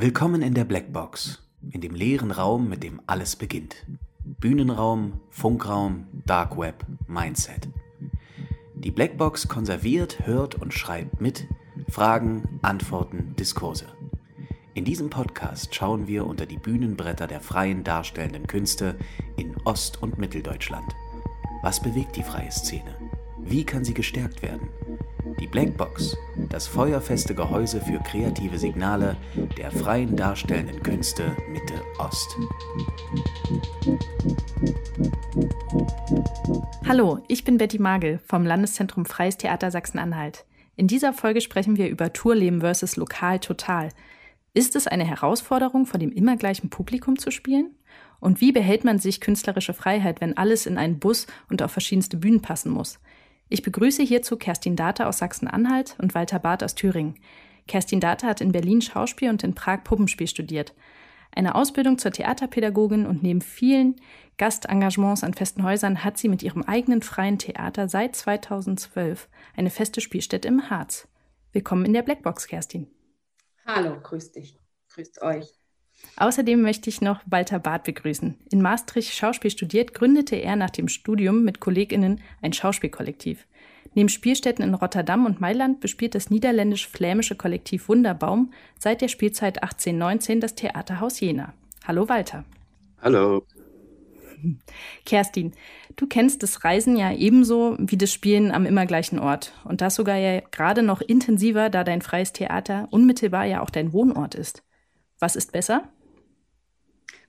Willkommen in der Blackbox, in dem leeren Raum, mit dem alles beginnt. Bühnenraum, Funkraum, Dark Web, Mindset. Die Blackbox konserviert, hört und schreibt mit Fragen, Antworten, Diskurse. In diesem Podcast schauen wir unter die Bühnenbretter der freien darstellenden Künste in Ost- und Mitteldeutschland. Was bewegt die freie Szene? Wie kann sie gestärkt werden? Die Blackbox, das feuerfeste Gehäuse für kreative Signale der freien darstellenden Künste Mitte Ost. Hallo, ich bin Betty Magel vom Landeszentrum Freies Theater Sachsen-Anhalt. In dieser Folge sprechen wir über Tourleben versus Lokal Total. Ist es eine Herausforderung, vor dem immer gleichen Publikum zu spielen? Und wie behält man sich künstlerische Freiheit, wenn alles in einen Bus und auf verschiedenste Bühnen passen muss? Ich begrüße hierzu Kerstin Data aus Sachsen-Anhalt und Walter Barth aus Thüringen. Kerstin Data hat in Berlin Schauspiel und in Prag Puppenspiel studiert. Eine Ausbildung zur Theaterpädagogin und neben vielen Gastengagements an festen Häusern hat sie mit ihrem eigenen freien Theater seit 2012 eine feste Spielstätte im Harz. Willkommen in der Blackbox, Kerstin. Hallo, grüß dich. Grüßt euch. Außerdem möchte ich noch Walter Barth begrüßen. In Maastricht Schauspiel studiert, gründete er nach dem Studium mit KollegInnen ein Schauspielkollektiv. Neben Spielstätten in Rotterdam und Mailand bespielt das niederländisch-flämische Kollektiv Wunderbaum seit der Spielzeit 1819 das Theaterhaus Jena. Hallo Walter. Hallo. Kerstin, du kennst das Reisen ja ebenso wie das Spielen am immer gleichen Ort. Und das sogar ja gerade noch intensiver, da dein freies Theater unmittelbar ja auch dein Wohnort ist. Was ist besser?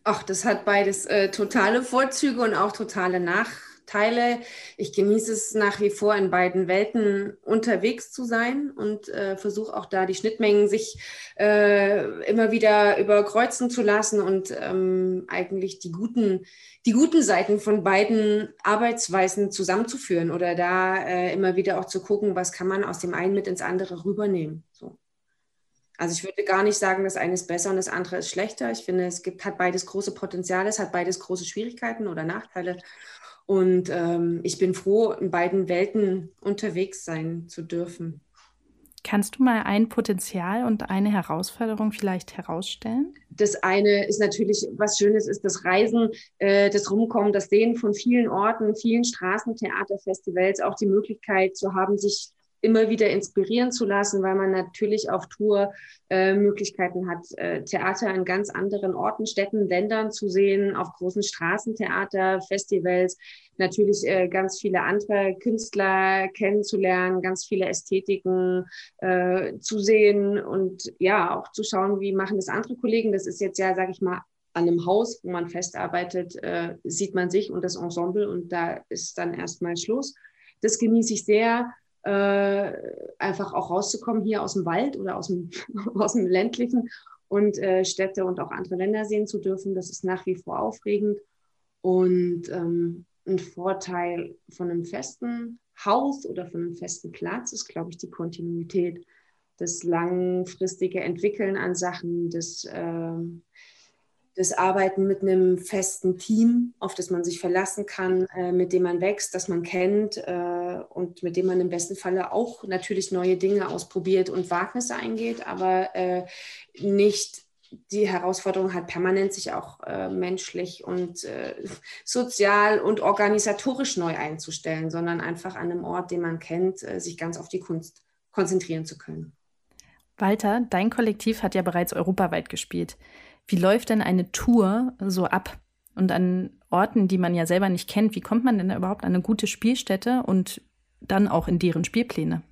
Ach, das hat beides äh, totale Vorzüge und auch totale Nachteile. Ich genieße es nach wie vor in beiden Welten unterwegs zu sein und äh, versuche auch da die Schnittmengen sich äh, immer wieder überkreuzen zu lassen und ähm, eigentlich die guten, die guten Seiten von beiden Arbeitsweisen zusammenzuführen oder da äh, immer wieder auch zu gucken, was kann man aus dem einen mit ins andere rübernehmen. So. Also ich würde gar nicht sagen, das eine ist besser und das andere ist schlechter. Ich finde, es gibt, hat beides große Potenziale, es hat beides große Schwierigkeiten oder Nachteile. Und ähm, ich bin froh, in beiden Welten unterwegs sein zu dürfen. Kannst du mal ein Potenzial und eine Herausforderung vielleicht herausstellen? Das eine ist natürlich, was Schönes ist das Reisen, äh, das Rumkommen, das Sehen von vielen Orten, vielen Straßen, Theaterfestivals, auch die Möglichkeit zu haben, sich immer wieder inspirieren zu lassen, weil man natürlich auf Tour äh, Möglichkeiten hat, äh, Theater an ganz anderen Orten, Städten, Ländern zu sehen, auf großen Straßentheater, Festivals, natürlich äh, ganz viele andere Künstler kennenzulernen, ganz viele Ästhetiken äh, zu sehen und ja, auch zu schauen, wie machen das andere Kollegen. Das ist jetzt ja, sage ich mal, an einem Haus, wo man festarbeitet, äh, sieht man sich und das Ensemble und da ist dann erstmal Schluss. Das genieße ich sehr äh, einfach auch rauszukommen hier aus dem Wald oder aus dem, aus dem ländlichen und äh, Städte und auch andere Länder sehen zu dürfen. Das ist nach wie vor aufregend und ähm, ein Vorteil von einem festen Haus oder von einem festen Platz ist, glaube ich, die Kontinuität, das langfristige Entwickeln an Sachen, das äh, das Arbeiten mit einem festen Team, auf das man sich verlassen kann, äh, mit dem man wächst, das man kennt äh, und mit dem man im besten Falle auch natürlich neue Dinge ausprobiert und Wagnisse eingeht, aber äh, nicht die Herausforderung hat, permanent sich auch äh, menschlich und äh, sozial und organisatorisch neu einzustellen, sondern einfach an einem Ort, den man kennt, äh, sich ganz auf die Kunst konzentrieren zu können. Walter, dein Kollektiv hat ja bereits europaweit gespielt. Wie läuft denn eine Tour so ab? Und an Orten, die man ja selber nicht kennt, wie kommt man denn überhaupt an eine gute Spielstätte und dann auch in deren Spielpläne?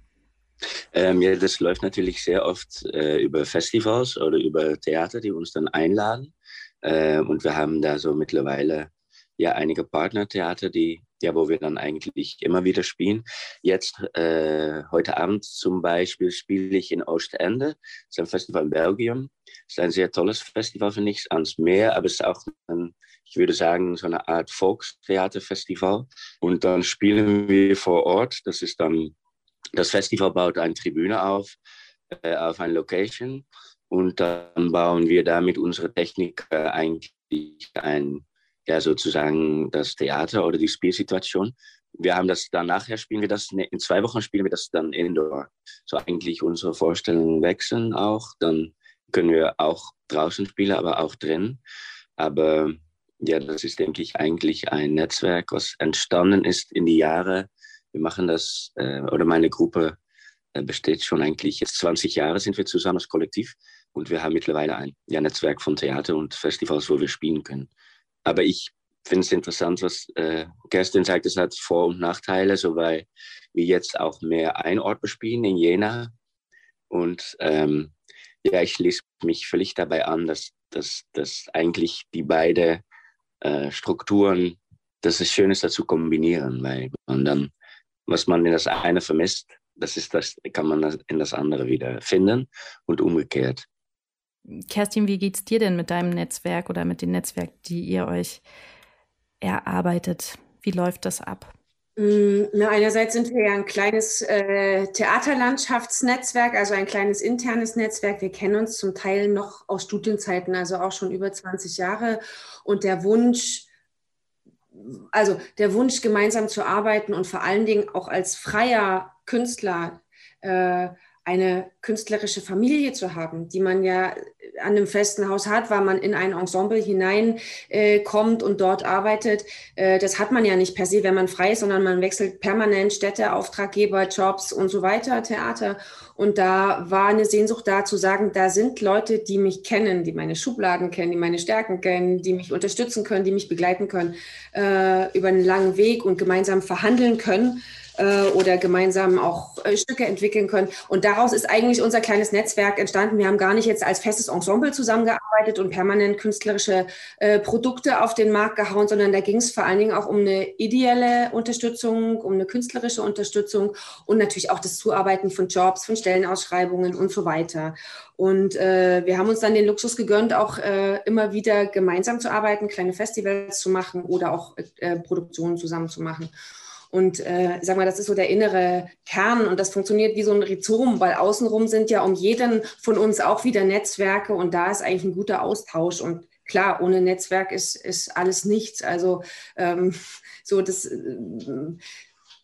Ähm, ja, das läuft natürlich sehr oft äh, über Festivals oder über Theater, die uns dann einladen. Äh, und wir haben da so mittlerweile ja einige Partnertheater, die ja, wo wir dann eigentlich immer wieder spielen. Jetzt, äh, heute Abend zum Beispiel, spiele ich in Oostende. Das ist ein Festival in Belgien. Das ist ein sehr tolles Festival, finde ich, ans Meer, aber es ist auch ein, ich würde sagen, so eine Art Volkstheaterfestival. Und dann spielen wir vor Ort. Das ist dann, das Festival baut eine Tribüne auf, äh, auf eine Location. Und dann bauen wir da mit unserer Technik äh, eigentlich ein ja sozusagen das Theater oder die Spielsituation. Wir haben das dann nachher spielen wir das, in zwei Wochen spielen wir das dann indoor. So eigentlich unsere Vorstellungen wechseln auch. Dann können wir auch draußen spielen, aber auch drin. Aber ja, das ist, denke ich, eigentlich ein Netzwerk, was entstanden ist in die Jahre. Wir machen das, äh, oder meine Gruppe äh, besteht schon eigentlich jetzt 20 Jahre, sind wir zusammen als Kollektiv. Und wir haben mittlerweile ein ja, Netzwerk von Theater und Festivals, wo wir spielen können. Aber ich finde es interessant, was äh, Kerstin sagt, es hat Vor- und Nachteile, so weil wir jetzt auch mehr ein Ort bespielen in Jena. Und ähm, ja, ich schließe mich völlig dabei an, dass, dass, dass eigentlich die beiden äh, Strukturen, dass es schön ist, dazu kombinieren, weil man dann, was man in das eine vermisst, das ist das, kann man in das andere wieder finden und umgekehrt. Kerstin, wie geht's dir denn mit deinem Netzwerk oder mit den Netzwerken, die ihr euch erarbeitet? Wie läuft das ab? Mm, na, einerseits sind wir ja ein kleines äh, Theaterlandschaftsnetzwerk, also ein kleines internes Netzwerk. Wir kennen uns zum Teil noch aus Studienzeiten, also auch schon über 20 Jahre. Und der Wunsch, also der Wunsch, gemeinsam zu arbeiten und vor allen Dingen auch als freier Künstler äh, eine künstlerische Familie zu haben, die man ja an einem festen Haus hat, weil man in ein Ensemble hineinkommt äh, und dort arbeitet. Äh, das hat man ja nicht per se, wenn man frei ist, sondern man wechselt permanent Städte, Auftraggeber, Jobs und so weiter, Theater. Und da war eine Sehnsucht da zu sagen, da sind Leute, die mich kennen, die meine Schubladen kennen, die meine Stärken kennen, die mich unterstützen können, die mich begleiten können äh, über einen langen Weg und gemeinsam verhandeln können äh, oder gemeinsam auch äh, Stücke entwickeln können. Und daraus ist eigentlich unser kleines Netzwerk entstanden. Wir haben gar nicht jetzt als festes Ensemble zusammengearbeitet und permanent künstlerische äh, Produkte auf den Markt gehauen, sondern da ging es vor allen Dingen auch um eine ideelle Unterstützung, um eine künstlerische Unterstützung und natürlich auch das Zuarbeiten von Jobs, von Stellenausschreibungen und so weiter. Und äh, wir haben uns dann den Luxus gegönnt, auch äh, immer wieder gemeinsam zu arbeiten, kleine Festivals zu machen oder auch äh, Produktionen zusammen zu machen. Und äh, sag mal, das ist so der innere Kern und das funktioniert wie so ein Rhizom, weil außenrum sind ja um jeden von uns auch wieder Netzwerke und da ist eigentlich ein guter Austausch. Und klar, ohne Netzwerk ist, ist alles nichts. Also ähm, so das.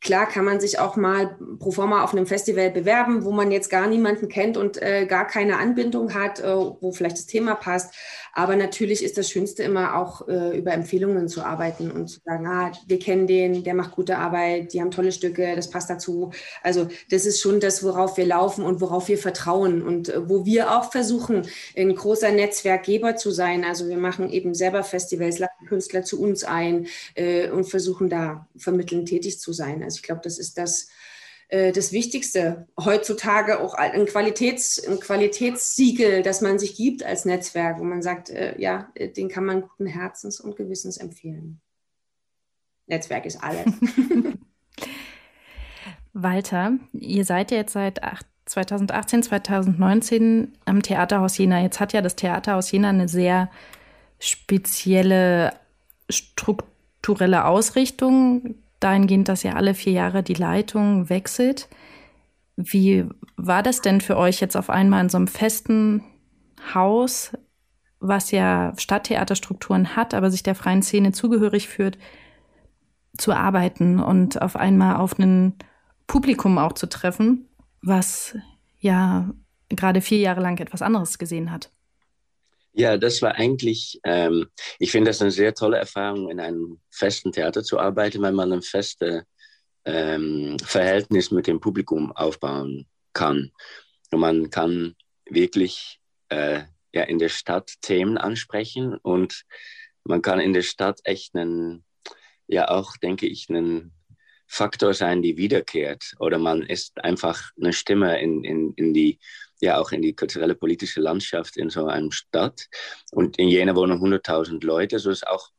Klar kann man sich auch mal pro forma auf einem Festival bewerben, wo man jetzt gar niemanden kennt und äh, gar keine Anbindung hat, äh, wo vielleicht das Thema passt. Aber natürlich ist das Schönste immer auch äh, über Empfehlungen zu arbeiten und zu sagen, ah, wir kennen den, der macht gute Arbeit, die haben tolle Stücke, das passt dazu. Also das ist schon das, worauf wir laufen und worauf wir vertrauen und äh, wo wir auch versuchen, ein großer Netzwerkgeber zu sein. Also wir machen eben selber Festivals, laden Künstler zu uns ein äh, und versuchen da vermittelnd tätig zu sein. Also ich glaube, das ist das, äh, das Wichtigste heutzutage auch ein, Qualitäts, ein Qualitätssiegel, das man sich gibt als Netzwerk, wo man sagt, äh, ja, äh, den kann man guten Herzens und Gewissens empfehlen. Netzwerk ist alles. Walter, ihr seid ja jetzt seit 2018, 2019 am Theaterhaus Jena. Jetzt hat ja das Theaterhaus Jena eine sehr spezielle strukturelle Ausrichtung dahingehend, dass ja alle vier Jahre die Leitung wechselt. Wie war das denn für euch jetzt auf einmal in so einem festen Haus, was ja Stadttheaterstrukturen hat, aber sich der freien Szene zugehörig führt, zu arbeiten und auf einmal auf ein Publikum auch zu treffen, was ja gerade vier Jahre lang etwas anderes gesehen hat? Ja, das war eigentlich, ähm, ich finde das eine sehr tolle Erfahrung, in einem festen Theater zu arbeiten, weil man ein festes ähm, Verhältnis mit dem Publikum aufbauen kann. Und man kann wirklich äh, ja, in der Stadt Themen ansprechen und man kann in der Stadt echt einen, ja auch, denke ich, einen Faktor sein, die wiederkehrt. Oder man ist einfach eine Stimme in, in, in die ja auch in die kulturelle politische Landschaft in so einer Stadt. Und in Jena wohnen 100.000 Leute, so ist auch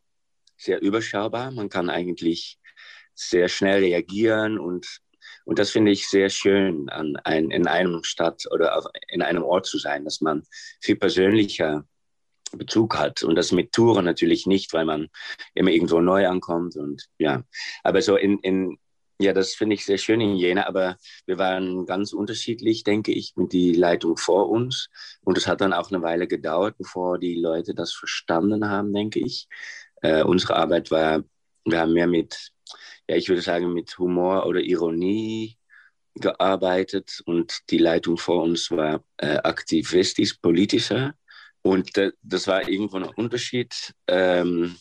sehr überschaubar. Man kann eigentlich sehr schnell reagieren und, und das finde ich sehr schön, an ein, in einem Stadt oder auf, in einem Ort zu sein, dass man viel persönlicher Bezug hat. Und das mit Touren natürlich nicht, weil man immer irgendwo neu ankommt. Und ja, aber so in, in, ja, das finde ich sehr schön in Jena, aber wir waren ganz unterschiedlich, denke ich, mit die Leitung vor uns. Und es hat dann auch eine Weile gedauert, bevor die Leute das verstanden haben, denke ich. Äh, unsere Arbeit war, wir haben mehr mit, ja, ich würde sagen, mit Humor oder Ironie gearbeitet und die Leitung vor uns war äh, aktivistisch, politischer. Und äh, das war irgendwo ein Unterschied. Ähm,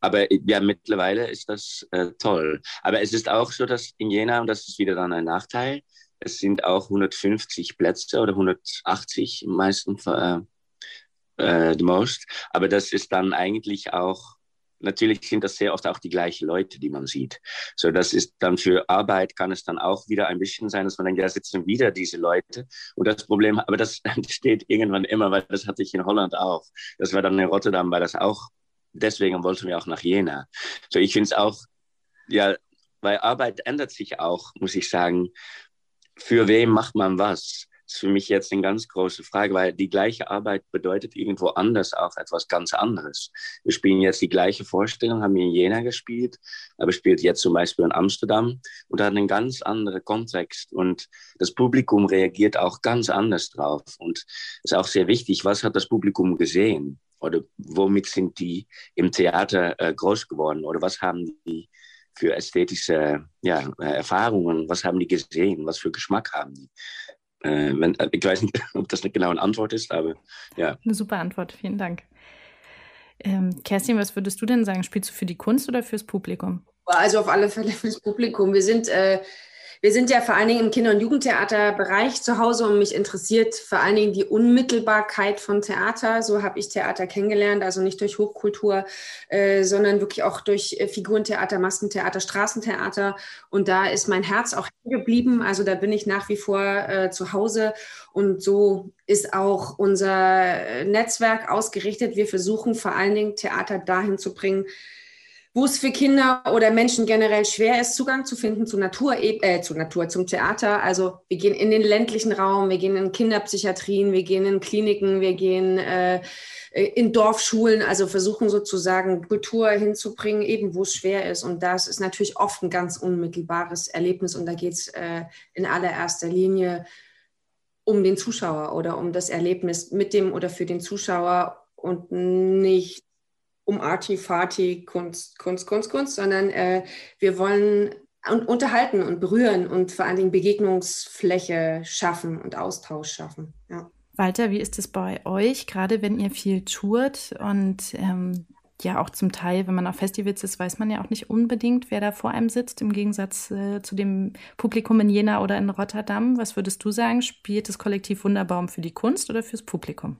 aber ja, mittlerweile ist das äh, toll. Aber es ist auch so, dass in Jena, und das ist wieder dann ein Nachteil, es sind auch 150 Plätze oder 180 im meisten äh, äh, the most. Aber das ist dann eigentlich auch natürlich sind das sehr oft auch die gleichen Leute, die man sieht. So, das ist dann für Arbeit kann es dann auch wieder ein bisschen sein, dass man denkt, da sitzen wieder diese Leute. Und das Problem, aber das entsteht irgendwann immer, weil das hatte ich in Holland auch. Das war dann in Rotterdam, war das auch. Deswegen wollten wir auch nach Jena. So, ich finde es auch, ja, weil Arbeit ändert sich auch, muss ich sagen. Für wen macht man was? ist für mich jetzt eine ganz große Frage, weil die gleiche Arbeit bedeutet irgendwo anders auch etwas ganz anderes. Wir spielen jetzt die gleiche Vorstellung, haben wir in Jena gespielt, aber spielt jetzt zum Beispiel in Amsterdam und hat einen ganz anderen Kontext und das Publikum reagiert auch ganz anders drauf und ist auch sehr wichtig, was hat das Publikum gesehen oder womit sind die im Theater äh, groß geworden oder was haben die für ästhetische ja, Erfahrungen, was haben die gesehen, was für Geschmack haben die. Äh, wenn, äh, ich weiß nicht, ob das eine genaue Antwort ist, aber ja. Eine super Antwort, vielen Dank. Ähm, Kerstin, was würdest du denn sagen? Spielst du für die Kunst oder fürs Publikum? Also auf alle Fälle fürs Publikum. Wir sind äh, wir sind ja vor allen Dingen im Kinder- und Jugendtheaterbereich zu Hause und mich interessiert vor allen Dingen die Unmittelbarkeit von Theater. So habe ich Theater kennengelernt, also nicht durch Hochkultur, äh, sondern wirklich auch durch äh, Figurentheater, Maskentheater, Straßentheater. Und da ist mein Herz auch geblieben. Also da bin ich nach wie vor äh, zu Hause. Und so ist auch unser Netzwerk ausgerichtet. Wir versuchen vor allen Dingen Theater dahin zu bringen, wo es für Kinder oder Menschen generell schwer ist, Zugang zu finden zu Natur, äh, zu Natur, zum Theater. Also wir gehen in den ländlichen Raum, wir gehen in Kinderpsychiatrien, wir gehen in Kliniken, wir gehen äh, in Dorfschulen, also versuchen sozusagen Kultur hinzubringen, eben wo es schwer ist. Und das ist natürlich oft ein ganz unmittelbares Erlebnis und da geht es äh, in allererster Linie um den Zuschauer oder um das Erlebnis mit dem oder für den Zuschauer und nicht um Artifati, Kunst, Kunst, Kunst, Kunst, sondern äh, wir wollen unterhalten und berühren und vor allen Dingen Begegnungsfläche schaffen und Austausch schaffen. Ja. Walter, wie ist es bei euch, gerade wenn ihr viel tourt und ähm, ja auch zum Teil, wenn man auf Festivals ist, weiß man ja auch nicht unbedingt, wer da vor einem sitzt, im Gegensatz äh, zu dem Publikum in Jena oder in Rotterdam. Was würdest du sagen, spielt das Kollektiv Wunderbaum für die Kunst oder fürs Publikum?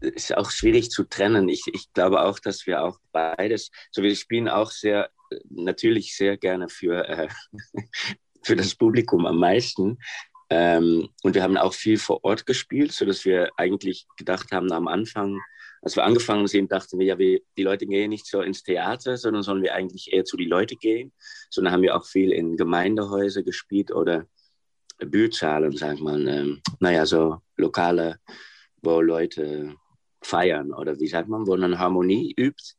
Ist auch schwierig zu trennen. Ich, ich glaube auch, dass wir auch beides, so wir spielen auch sehr, natürlich sehr gerne für, äh, für das Publikum am meisten. Ähm, und wir haben auch viel vor Ort gespielt, sodass wir eigentlich gedacht haben am Anfang, als wir angefangen sind, dachten wir, ja, wir, die Leute gehen nicht so ins Theater, sondern sollen wir eigentlich eher zu den Leuten gehen. Sondern haben wir auch viel in Gemeindehäuser gespielt oder Bürzahlen, sagt man. Ähm, naja, so lokale, wo Leute feiern oder wie sagt man, wo man Harmonie übt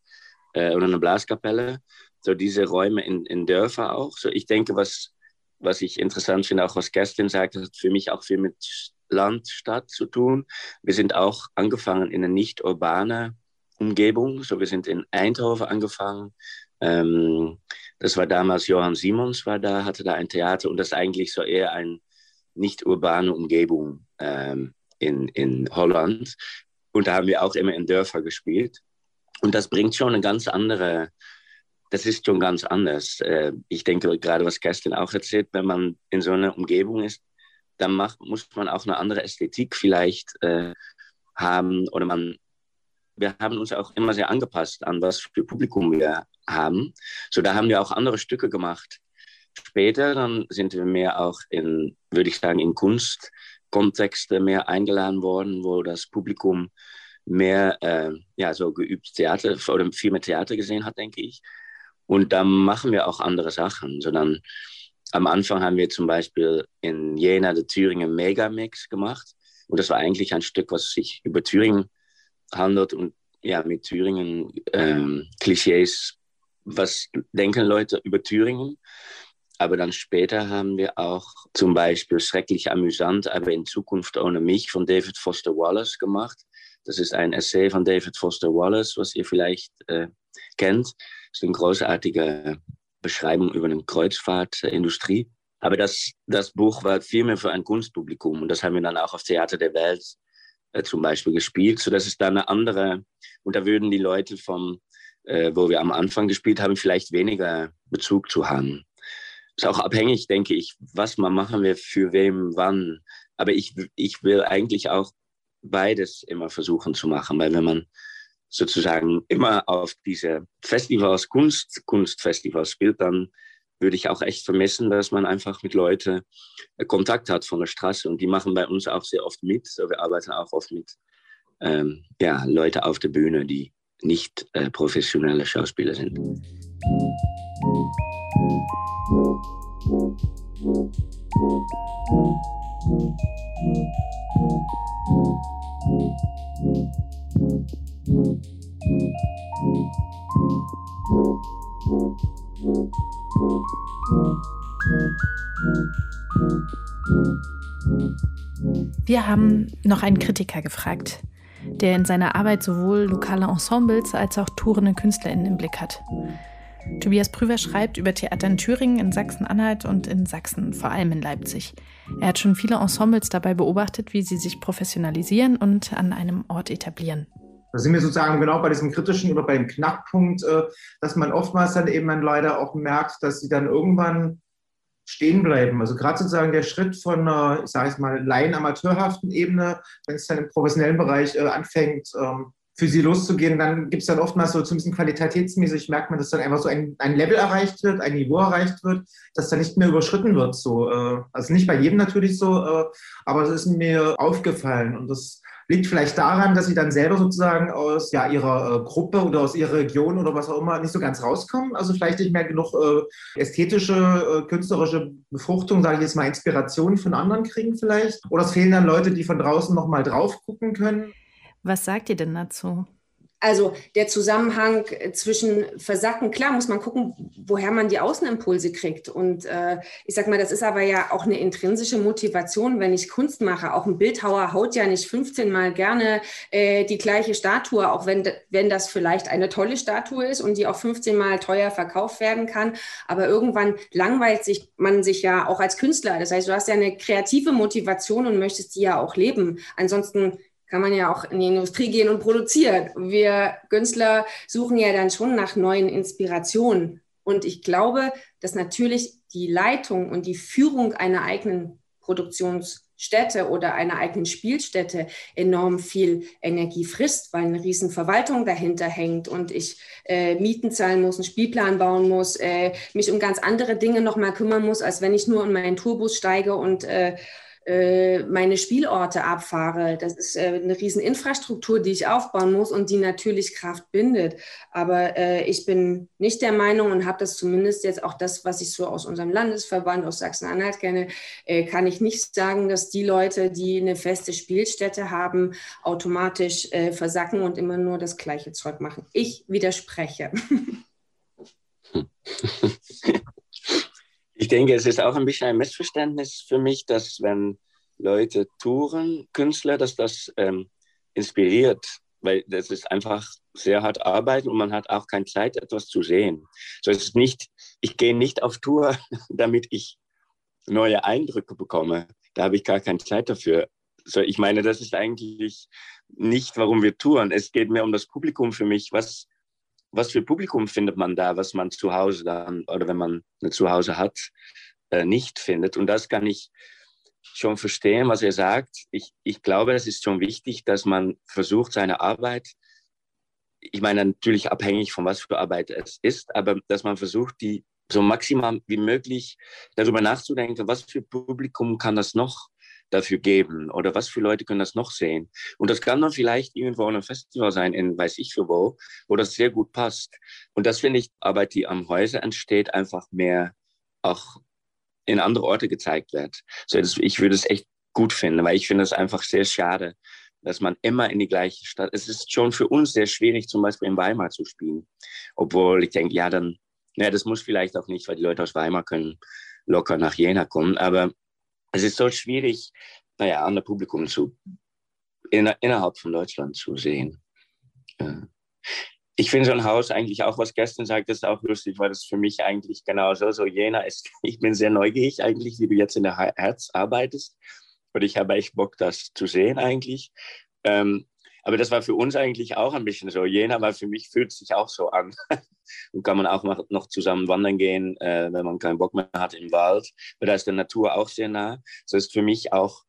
äh, oder eine Blaskapelle. So diese Räume in, in Dörfer auch. So ich denke, was, was ich interessant finde, auch was Kerstin sagt, hat für mich auch viel mit Land, Stadt zu tun. Wir sind auch angefangen in eine nicht urbane Umgebung. So wir sind in Eindhoven angefangen. Ähm, das war damals Johann Simons war da, hatte da ein Theater und das ist eigentlich so eher eine nicht urbane Umgebung ähm, in, in Holland. Und da haben wir auch immer in Dörfer gespielt. Und das bringt schon eine ganz andere, das ist schon ganz anders. Äh, ich denke gerade, was Kerstin auch erzählt, wenn man in so einer Umgebung ist, dann macht, muss man auch eine andere Ästhetik vielleicht äh, haben oder man, wir haben uns auch immer sehr angepasst an was für Publikum wir haben. So, da haben wir auch andere Stücke gemacht. Später dann sind wir mehr auch in, würde ich sagen, in Kunst Kontexte mehr eingeladen worden, wo das Publikum mehr äh, ja, so geübt Theater oder viel mehr Theater gesehen hat, denke ich. Und dann machen wir auch andere Sachen, sondern am Anfang haben wir zum Beispiel in Jena den Thüringen Megamix gemacht. Und das war eigentlich ein Stück, was sich über Thüringen handelt und ja, mit Thüringen ähm, Klischees, was denken Leute über Thüringen? Aber dann später haben wir auch zum Beispiel Schrecklich amüsant, aber in Zukunft ohne mich von David Foster Wallace gemacht. Das ist ein Essay von David Foster Wallace, was ihr vielleicht äh, kennt. Das ist eine großartige Beschreibung über eine Kreuzfahrtindustrie. Aber das, das Buch war vielmehr für ein Kunstpublikum und das haben wir dann auch auf Theater der Welt äh, zum Beispiel gespielt, sodass es da eine andere, und da würden die Leute vom, äh, wo wir am Anfang gespielt haben, vielleicht weniger Bezug zu haben. Ist auch abhängig, denke ich, was man machen wir für wem, wann. Aber ich, ich will eigentlich auch beides immer versuchen zu machen, weil wenn man sozusagen immer auf diese Festivals, Kunst, Kunstfestivals spielt, dann würde ich auch echt vermissen, dass man einfach mit Leuten Kontakt hat von der Straße. Und die machen bei uns auch sehr oft mit. So, wir arbeiten auch oft mit ähm, ja, Leuten auf der Bühne, die nicht äh, professionelle Schauspieler sind. Wir haben noch einen Kritiker gefragt, der in seiner Arbeit sowohl lokale Ensembles als auch tourende KünstlerInnen im Blick hat. Tobias Prüver schreibt über Theater in Thüringen, in Sachsen-Anhalt und in Sachsen, vor allem in Leipzig. Er hat schon viele Ensembles dabei beobachtet, wie sie sich professionalisieren und an einem Ort etablieren. Da sind wir sozusagen genau bei diesem kritischen oder bei dem Knackpunkt, äh, dass man oftmals dann eben dann leider auch merkt, dass sie dann irgendwann stehen bleiben. Also gerade sozusagen der Schritt von einer, ich sage es mal, laien-amateurhaften Ebene, wenn es dann im professionellen Bereich äh, anfängt, ähm, für sie loszugehen, dann gibt es dann oftmals so zumindest qualitätsmäßig merkt man, dass dann einfach so ein, ein Level erreicht wird, ein Niveau erreicht wird, das dann nicht mehr überschritten wird. So, äh, also nicht bei jedem natürlich so, äh, aber es ist mir aufgefallen und das liegt vielleicht daran, dass sie dann selber sozusagen aus ja, ihrer äh, Gruppe oder aus ihrer Region oder was auch immer nicht so ganz rauskommen. Also vielleicht nicht mehr genug äh, ästhetische, äh, künstlerische Befruchtung, sage ich jetzt mal, Inspiration von anderen kriegen vielleicht. Oder es fehlen dann Leute, die von draußen nochmal drauf gucken können. Was sagt ihr denn dazu? Also der Zusammenhang äh, zwischen Versacken, klar muss man gucken, woher man die Außenimpulse kriegt. Und äh, ich sag mal, das ist aber ja auch eine intrinsische Motivation, wenn ich Kunst mache. Auch ein Bildhauer haut ja nicht 15 Mal gerne äh, die gleiche Statue, auch wenn, wenn das vielleicht eine tolle Statue ist und die auch 15 Mal teuer verkauft werden kann. Aber irgendwann langweilt sich man sich ja auch als Künstler. Das heißt, du hast ja eine kreative Motivation und möchtest die ja auch leben. Ansonsten kann man ja auch in die Industrie gehen und produzieren. Wir Künstler suchen ja dann schon nach neuen Inspirationen. Und ich glaube, dass natürlich die Leitung und die Führung einer eigenen Produktionsstätte oder einer eigenen Spielstätte enorm viel Energie frisst, weil eine riesen Verwaltung dahinter hängt und ich äh, Mieten zahlen muss, einen Spielplan bauen muss, äh, mich um ganz andere Dinge nochmal kümmern muss, als wenn ich nur in meinen Tourbus steige und äh, meine Spielorte abfahre. Das ist äh, eine riesen Infrastruktur, die ich aufbauen muss und die natürlich Kraft bindet. Aber äh, ich bin nicht der Meinung und habe das zumindest jetzt auch das, was ich so aus unserem Landesverband aus Sachsen-Anhalt kenne, kann ich nicht sagen, dass die Leute, die eine feste Spielstätte haben, automatisch versacken und immer nur das gleiche Zeug machen. Ich widerspreche. Ich denke, es ist auch ein bisschen ein Missverständnis für mich, dass wenn Leute touren, Künstler, dass das ähm, inspiriert, weil das ist einfach sehr hart arbeiten und man hat auch keine Zeit, etwas zu sehen. So es ist nicht, ich gehe nicht auf Tour, damit ich neue Eindrücke bekomme. Da habe ich gar keine Zeit dafür. So, ich meine, das ist eigentlich nicht, warum wir touren. Es geht mir um das Publikum für mich. Was, was für Publikum findet man da, was man zu Hause dann, oder wenn man ein Zuhause hat, äh, nicht findet. Und das kann ich schon verstehen, was er sagt. Ich, ich glaube, es ist schon wichtig, dass man versucht, seine Arbeit, ich meine natürlich abhängig von was für Arbeit es ist, aber dass man versucht, die so maximal wie möglich darüber nachzudenken, was für Publikum kann das noch dafür geben oder was für Leute können das noch sehen. Und das kann dann vielleicht irgendwo an einem Festival sein, in weiß ich für wo, wo das sehr gut passt. Und das finde ich, Arbeit, die am Häuser entsteht, einfach mehr auch in andere Orte gezeigt wird. So, das, ich würde es echt gut finden, weil ich finde es einfach sehr schade, dass man immer in die gleiche Stadt. Es ist schon für uns sehr schwierig, zum Beispiel in Weimar zu spielen. Obwohl ich denke, ja, dann, ja, das muss vielleicht auch nicht, weil die Leute aus Weimar können locker nach Jena kommen. Aber es ist so schwierig, naja, an der Publikum zu, in, innerhalb von Deutschland zu sehen. ich finde so ein Haus eigentlich auch, was gestern sagt, ist auch lustig, weil das für mich eigentlich genauso so Jena ist. Ich bin sehr neugierig eigentlich, wie du jetzt in der Herz arbeitest. Und ich habe echt Bock, das zu sehen eigentlich. Ähm, aber das war für uns eigentlich auch ein bisschen so. Jena, weil für mich fühlt es sich auch so an. Und kann man auch noch zusammen wandern gehen, äh, wenn man keinen Bock mehr hat im Wald. Weil da ist die Natur auch sehr nah. Das ist für mich auch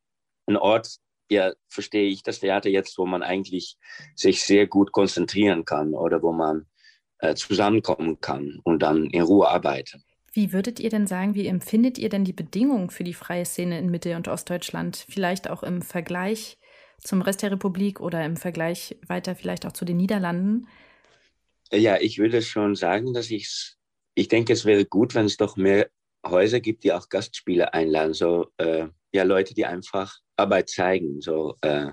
ein Ort, ja, verstehe ich das Theater jetzt, wo man eigentlich sich sehr gut konzentrieren kann oder wo man äh, zusammenkommen kann und dann in Ruhe arbeiten. Wie würdet ihr denn sagen, wie empfindet ihr denn die Bedingungen für die freie Szene in Mitte- und Ostdeutschland? Vielleicht auch im Vergleich zum Rest der Republik oder im Vergleich weiter vielleicht auch zu den Niederlanden? Ja, ich würde schon sagen, dass ich ich denke, es wäre gut, wenn es doch mehr Häuser gibt, die auch Gastspiele einladen. So äh, ja Leute, die einfach Arbeit zeigen so äh,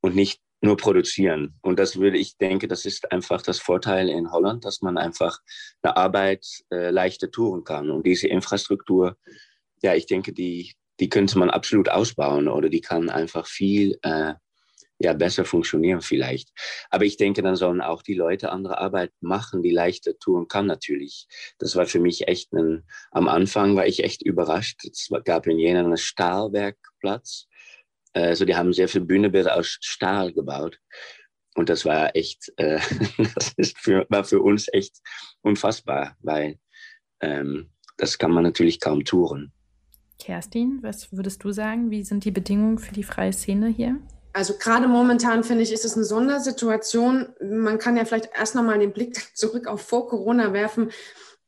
und nicht nur produzieren. Und das würde ich denke, das ist einfach das Vorteil in Holland, dass man einfach eine Arbeit äh, leichter tun kann. Und diese Infrastruktur, ja, ich denke, die, die könnte man absolut ausbauen oder die kann einfach viel äh, ja, besser funktionieren vielleicht. Aber ich denke, dann sollen auch die Leute andere Arbeit machen, die leichter tun kann natürlich. Das war für mich echt ein, am Anfang war ich echt überrascht. Es gab in Jena einen Stahlwerkplatz. Also die haben sehr viele Bühnenbilder aus Stahl gebaut. Und das war echt, äh, das ist für, war für uns echt unfassbar, weil ähm, das kann man natürlich kaum touren. Kerstin, was würdest du sagen? Wie sind die Bedingungen für die freie Szene hier? Also gerade momentan finde ich, ist es eine Sondersituation. Man kann ja vielleicht erst nochmal den Blick zurück auf vor Corona werfen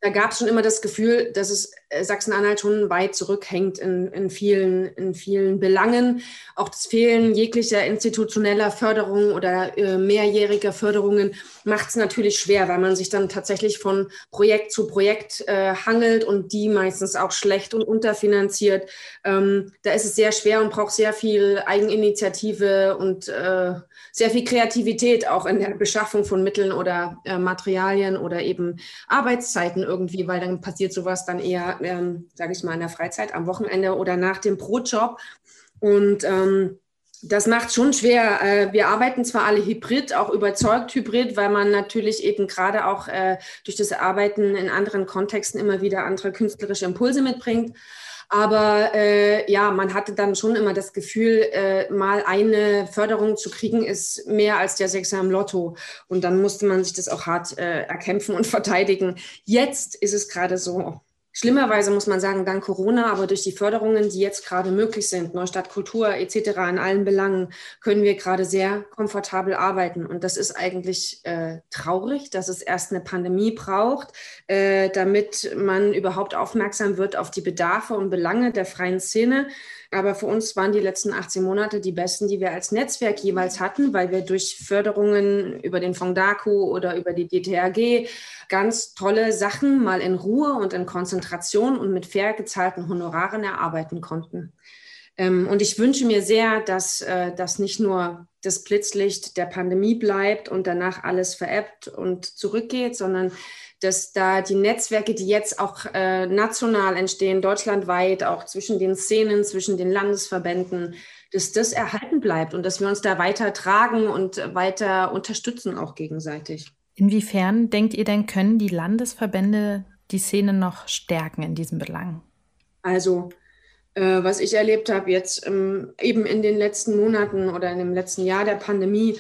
da gab es schon immer das Gefühl, dass es äh, Sachsen-Anhalt schon weit zurückhängt in, in, vielen, in vielen Belangen. Auch das Fehlen jeglicher institutioneller Förderung oder äh, mehrjähriger Förderungen macht es natürlich schwer, weil man sich dann tatsächlich von Projekt zu Projekt äh, hangelt und die meistens auch schlecht und unterfinanziert. Ähm, da ist es sehr schwer und braucht sehr viel Eigeninitiative und äh, sehr viel Kreativität auch in der Beschaffung von Mitteln oder äh, Materialien oder eben Arbeitszeiten irgendwie, weil dann passiert sowas dann eher, ähm, sage ich mal, in der Freizeit, am Wochenende oder nach dem Brotjob. Und ähm, das macht schon schwer. Äh, wir arbeiten zwar alle hybrid, auch überzeugt hybrid, weil man natürlich eben gerade auch äh, durch das Arbeiten in anderen Kontexten immer wieder andere künstlerische Impulse mitbringt. Aber äh, ja, man hatte dann schon immer das Gefühl, äh, mal eine Förderung zu kriegen, ist mehr als der Sechser im Lotto. Und dann musste man sich das auch hart äh, erkämpfen und verteidigen. Jetzt ist es gerade so, Schlimmerweise muss man sagen, dank Corona, aber durch die Förderungen, die jetzt gerade möglich sind, Neustadt Kultur etc. in allen Belangen, können wir gerade sehr komfortabel arbeiten. Und das ist eigentlich äh, traurig, dass es erst eine Pandemie braucht, äh, damit man überhaupt aufmerksam wird auf die Bedarfe und Belange der freien Szene. Aber für uns waren die letzten 18 Monate die besten, die wir als Netzwerk jeweils hatten, weil wir durch Förderungen über den Fonds DACU oder über die DTRG ganz tolle Sachen mal in Ruhe und in Konzentration und mit fair gezahlten Honoraren erarbeiten konnten. Ähm, und ich wünsche mir sehr, dass äh, das nicht nur das Blitzlicht der Pandemie bleibt und danach alles veräppt und zurückgeht, sondern dass da die Netzwerke, die jetzt auch äh, national entstehen, deutschlandweit, auch zwischen den Szenen, zwischen den Landesverbänden, dass das erhalten bleibt und dass wir uns da weiter tragen und weiter unterstützen, auch gegenseitig. Inwiefern denkt ihr denn, können die Landesverbände die Szene noch stärken in diesem Belang? Also, äh, was ich erlebt habe jetzt ähm, eben in den letzten Monaten oder in dem letzten Jahr der Pandemie,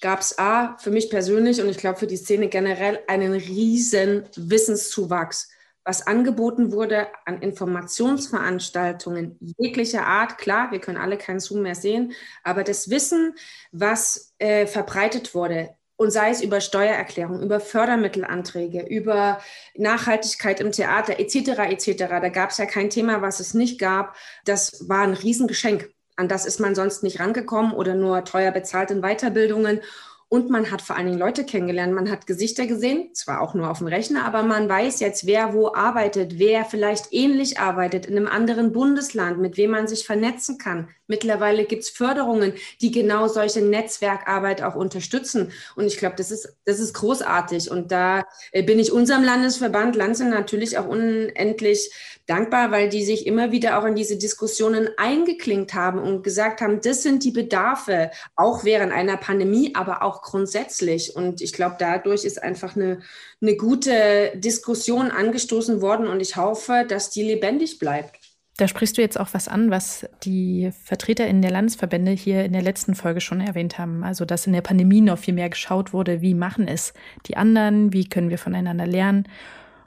gab es A, für mich persönlich und ich glaube für die Szene generell einen riesen Wissenszuwachs, was angeboten wurde an Informationsveranstaltungen jeglicher Art. Klar, wir können alle keinen Zoom mehr sehen, aber das Wissen, was äh, verbreitet wurde, und sei es über Steuererklärung, über Fördermittelanträge, über Nachhaltigkeit im Theater etc. etc. Da gab es ja kein Thema, was es nicht gab. Das war ein Riesengeschenk. An das ist man sonst nicht rangekommen oder nur teuer bezahlt in Weiterbildungen. Und man hat vor allen Dingen Leute kennengelernt. Man hat Gesichter gesehen, zwar auch nur auf dem Rechner, aber man weiß jetzt, wer wo arbeitet, wer vielleicht ähnlich arbeitet in einem anderen Bundesland, mit wem man sich vernetzen kann. Mittlerweile gibt es Förderungen, die genau solche Netzwerkarbeit auch unterstützen. Und ich glaube, das ist, das ist großartig. Und da äh, bin ich unserem Landesverband Lanze natürlich auch unendlich dankbar, weil die sich immer wieder auch in diese Diskussionen eingeklinkt haben und gesagt haben, das sind die Bedarfe, auch während einer Pandemie, aber auch auch grundsätzlich. Und ich glaube, dadurch ist einfach eine, eine gute Diskussion angestoßen worden und ich hoffe, dass die lebendig bleibt. Da sprichst du jetzt auch was an, was die VertreterInnen der Landesverbände hier in der letzten Folge schon erwähnt haben. Also, dass in der Pandemie noch viel mehr geschaut wurde, wie machen es die anderen, wie können wir voneinander lernen.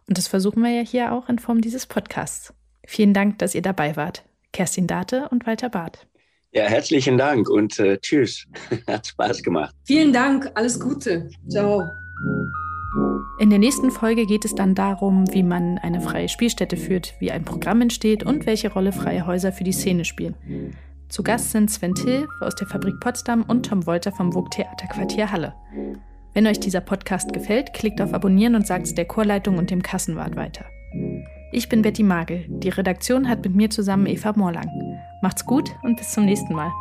Und das versuchen wir ja hier auch in Form dieses Podcasts. Vielen Dank, dass ihr dabei wart. Kerstin Date und Walter Barth. Ja, herzlichen Dank und äh, tschüss. Hat Spaß gemacht. Vielen Dank, alles Gute. Ciao. In der nächsten Folge geht es dann darum, wie man eine freie Spielstätte führt, wie ein Programm entsteht und welche Rolle freie Häuser für die Szene spielen. Zu Gast sind Sven Till aus der Fabrik Potsdam und Tom Wolter vom Vogt Theaterquartier Halle. Wenn euch dieser Podcast gefällt, klickt auf Abonnieren und sagt es der Chorleitung und dem Kassenwart weiter. Ich bin Betty Magel. Die Redaktion hat mit mir zusammen Eva Morlang. Macht's gut und bis zum nächsten Mal.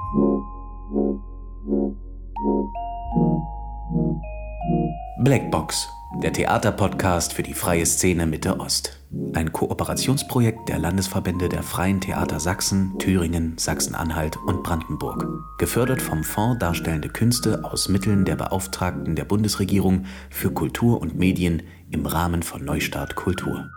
Blackbox der Theaterpodcast für die freie Szene Mitte Ost. Ein Kooperationsprojekt der Landesverbände der Freien Theater Sachsen, Thüringen, Sachsen-Anhalt und Brandenburg. Gefördert vom Fonds Darstellende Künste aus Mitteln der Beauftragten der Bundesregierung für Kultur und Medien im Rahmen von Neustart Kultur.